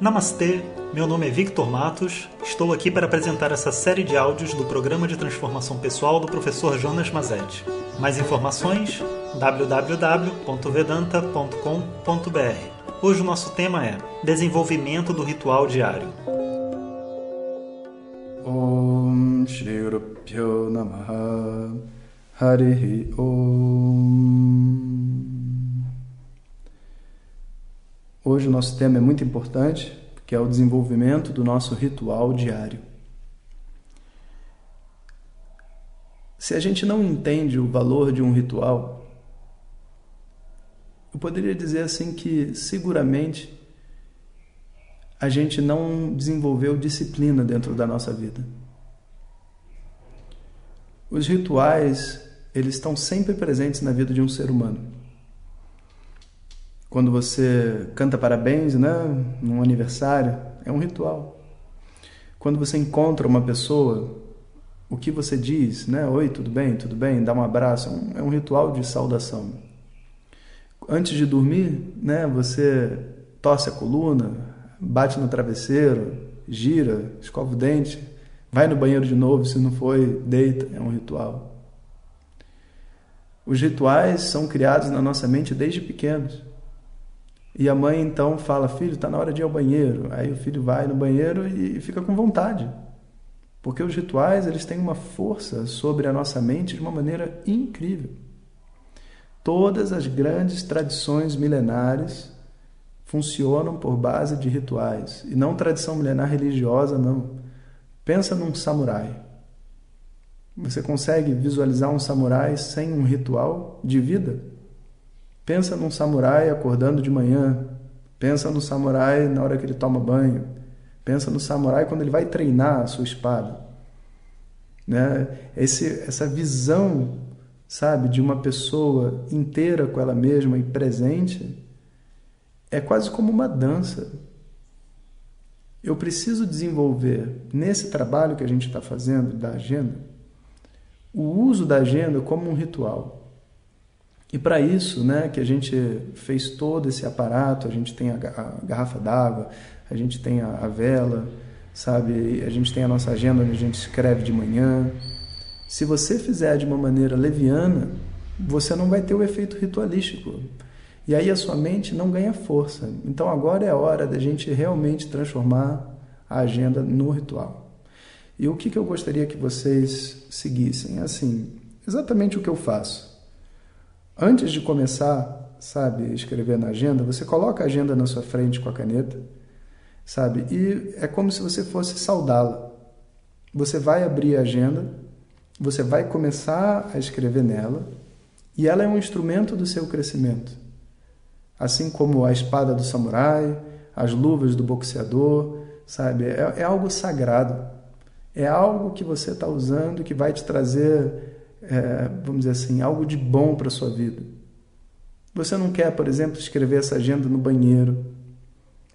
Namastê, meu nome é Victor Matos, estou aqui para apresentar essa série de áudios do Programa de Transformação Pessoal do professor Jonas Mazetti. Mais informações? www.vedanta.com.br Hoje o nosso tema é Desenvolvimento do Ritual Diário. Om Shri Namaha Om Hoje o nosso tema é muito importante, que é o desenvolvimento do nosso ritual diário. Se a gente não entende o valor de um ritual, eu poderia dizer assim que seguramente a gente não desenvolveu disciplina dentro da nossa vida. Os rituais, eles estão sempre presentes na vida de um ser humano. Quando você canta parabéns, né, num aniversário, é um ritual. Quando você encontra uma pessoa, o que você diz, né? Oi, tudo bem? Tudo bem? Dá um abraço, é um ritual de saudação. Antes de dormir, né, você torce a coluna, bate no travesseiro, gira, escova o dente, vai no banheiro de novo, se não foi, deita, é um ritual. Os rituais são criados na nossa mente desde pequenos. E a mãe então fala: Filho, está na hora de ir ao banheiro. Aí o filho vai no banheiro e fica com vontade. Porque os rituais eles têm uma força sobre a nossa mente de uma maneira incrível. Todas as grandes tradições milenares funcionam por base de rituais. E não tradição milenar religiosa, não. Pensa num samurai. Você consegue visualizar um samurai sem um ritual de vida? Pensa num samurai acordando de manhã. Pensa no samurai na hora que ele toma banho. Pensa no samurai quando ele vai treinar a sua espada. Né? Esse, essa visão, sabe, de uma pessoa inteira com ela mesma e presente é quase como uma dança. Eu preciso desenvolver nesse trabalho que a gente está fazendo da agenda o uso da agenda como um ritual. E para isso, né, que a gente fez todo esse aparato, a gente tem a, garrafa d'água, a gente tem a, vela, sabe? A gente tem a nossa agenda onde a gente escreve de manhã. Se você fizer de uma maneira leviana, você não vai ter o efeito ritualístico. E aí a sua mente não ganha força. Então agora é a hora da gente realmente transformar a agenda no ritual. E o que, que eu gostaria que vocês seguissem? Assim, exatamente o que eu faço. Antes de começar, sabe, escrever na agenda, você coloca a agenda na sua frente com a caneta, sabe? E é como se você fosse saudá-la. Você vai abrir a agenda, você vai começar a escrever nela, e ela é um instrumento do seu crescimento. Assim como a espada do samurai, as luvas do boxeador, sabe? É, é algo sagrado. É algo que você está usando que vai te trazer é, vamos dizer assim, algo de bom para a sua vida. Você não quer, por exemplo, escrever essa agenda no banheiro.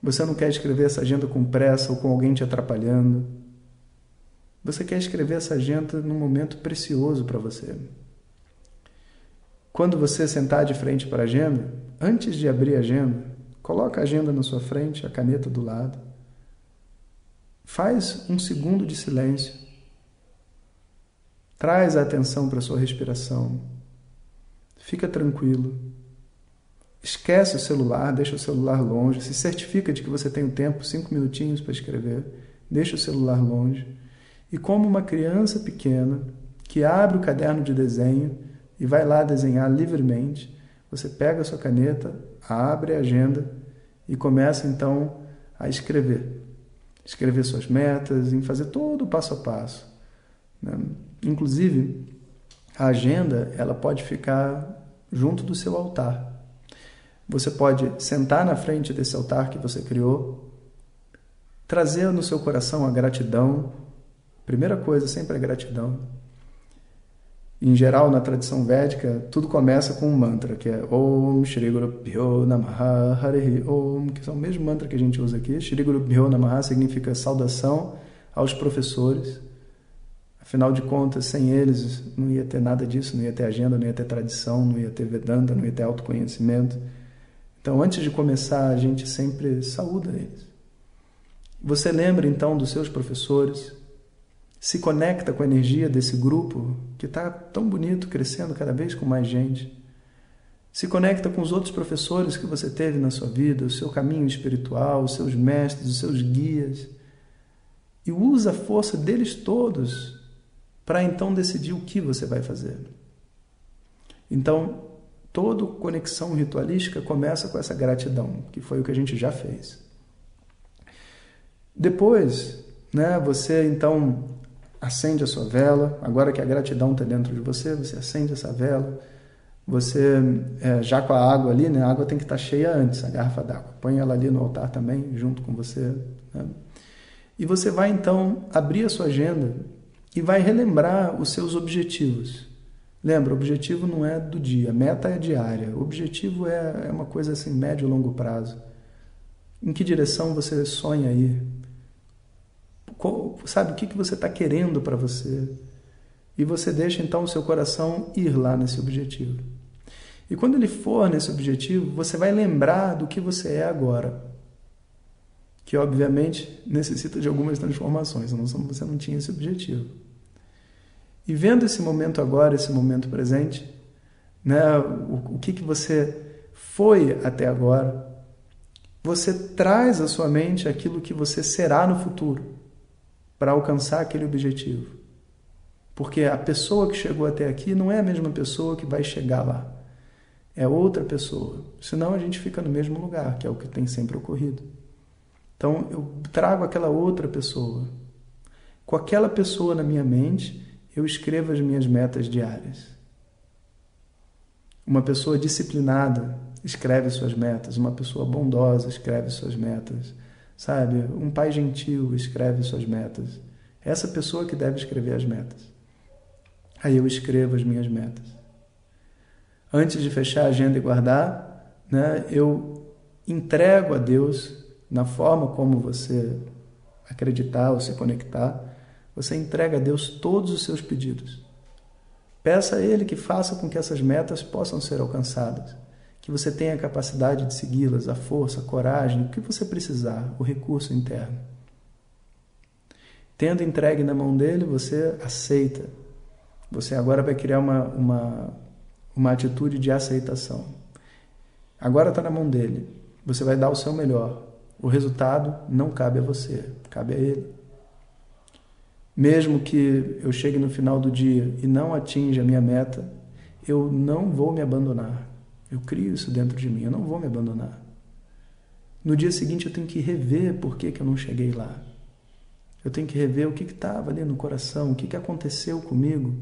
Você não quer escrever essa agenda com pressa ou com alguém te atrapalhando. Você quer escrever essa agenda num momento precioso para você. Quando você sentar de frente para a agenda, antes de abrir a agenda, coloca a agenda na sua frente, a caneta do lado. Faz um segundo de silêncio Traz a atenção para a sua respiração. Fica tranquilo. Esquece o celular, deixa o celular longe. Se certifica de que você tem o um tempo, cinco minutinhos para escrever. Deixa o celular longe. E como uma criança pequena que abre o caderno de desenho e vai lá desenhar livremente, você pega a sua caneta, abre a agenda e começa então a escrever. Escrever suas metas, em fazer todo o passo a passo. Né? Inclusive, a agenda ela pode ficar junto do seu altar. Você pode sentar na frente desse altar que você criou, trazer no seu coração a gratidão. Primeira coisa sempre é gratidão. Em geral, na tradição védica, tudo começa com um mantra, que é Om Shri Guru Pyo Namaha Harihi Om, que é o mesmo mantra que a gente usa aqui. Shri Guru Pyo Namaha significa saudação aos professores. Afinal de contas, sem eles não ia ter nada disso, não ia ter agenda, não ia ter tradição, não ia ter Vedanta, não ia ter autoconhecimento. Então, antes de começar, a gente sempre saúda eles. Você lembra então dos seus professores, se conecta com a energia desse grupo que está tão bonito, crescendo cada vez com mais gente. Se conecta com os outros professores que você teve na sua vida, o seu caminho espiritual, os seus mestres, os seus guias. E usa a força deles todos para então decidir o que você vai fazer. Então, toda conexão ritualística começa com essa gratidão, que foi o que a gente já fez. Depois, né, você então acende a sua vela. Agora que a gratidão está dentro de você, você acende essa vela. Você, é, já com a água ali, né, a água tem que estar tá cheia antes, a garrafa d'água. Põe ela ali no altar também, junto com você. Né? E você vai então abrir a sua agenda e vai relembrar os seus objetivos. Lembra, objetivo não é do dia, meta é diária. Objetivo é, é uma coisa assim, médio e longo prazo. Em que direção você sonha ir? sabe o que, que você está querendo para você. E você deixa então o seu coração ir lá nesse objetivo. E quando ele for nesse objetivo, você vai lembrar do que você é agora. Que obviamente necessita de algumas transformações, não você não tinha esse objetivo. E vendo esse momento agora, esse momento presente, né, o, o que, que você foi até agora, você traz à sua mente aquilo que você será no futuro para alcançar aquele objetivo. Porque a pessoa que chegou até aqui não é a mesma pessoa que vai chegar lá. É outra pessoa. Senão a gente fica no mesmo lugar, que é o que tem sempre ocorrido. Então eu trago aquela outra pessoa. Com aquela pessoa na minha mente, eu escrevo as minhas metas diárias. Uma pessoa disciplinada escreve suas metas, uma pessoa bondosa escreve suas metas, Sabe? Um pai gentil escreve suas metas. Essa pessoa que deve escrever as metas. Aí eu escrevo as minhas metas. Antes de fechar a agenda e guardar, né, eu entrego a Deus na forma como você acreditar ou se conectar, você entrega a Deus todos os seus pedidos. Peça a Ele que faça com que essas metas possam ser alcançadas que você tenha a capacidade de segui-las, a força, a coragem, o que você precisar, o recurso interno. Tendo entregue na mão dele, você aceita. Você agora vai criar uma, uma, uma atitude de aceitação. Agora está na mão dele. Você vai dar o seu melhor. O resultado não cabe a você, cabe a ele. Mesmo que eu chegue no final do dia e não atinja a minha meta, eu não vou me abandonar. Eu crio isso dentro de mim, eu não vou me abandonar. No dia seguinte eu tenho que rever por que, que eu não cheguei lá. Eu tenho que rever o que estava ali no coração, o que, que aconteceu comigo.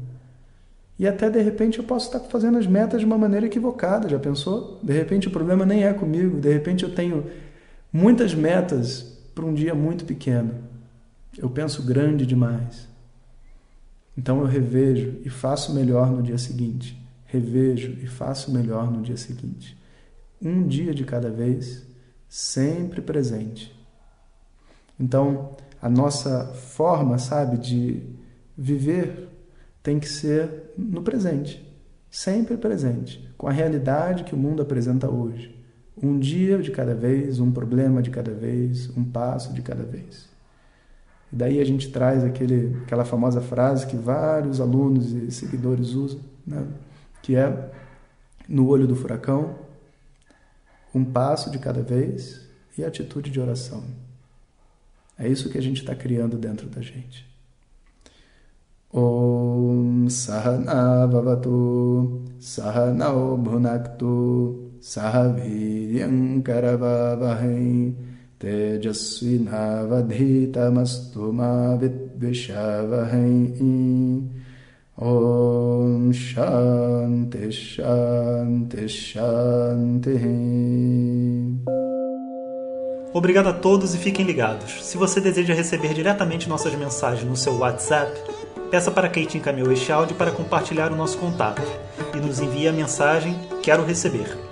E até de repente eu posso estar fazendo as metas de uma maneira equivocada, já pensou? De repente o problema nem é comigo, de repente eu tenho muitas metas para um dia muito pequeno. Eu penso grande demais. Então eu revejo e faço melhor no dia seguinte revejo e faço melhor no dia seguinte. Um dia de cada vez, sempre presente. Então, a nossa forma, sabe, de viver tem que ser no presente, sempre presente, com a realidade que o mundo apresenta hoje. Um dia de cada vez, um problema de cada vez, um passo de cada vez. E daí a gente traz aquele, aquela famosa frase que vários alunos e seguidores usam, né? que é no olho do furacão, um passo de cada vez e atitude de oração. É isso que a gente está criando dentro da gente. Om Sahana Vavatu Sahanao Bhunaktu Ma Vidvishavahai Om Shanti Shanti Shanti. Obrigado a todos e fiquem ligados. Se você deseja receber diretamente nossas mensagens no seu WhatsApp, peça para Kate encaminhou este áudio para compartilhar o nosso contato e nos envie a mensagem Quero receber.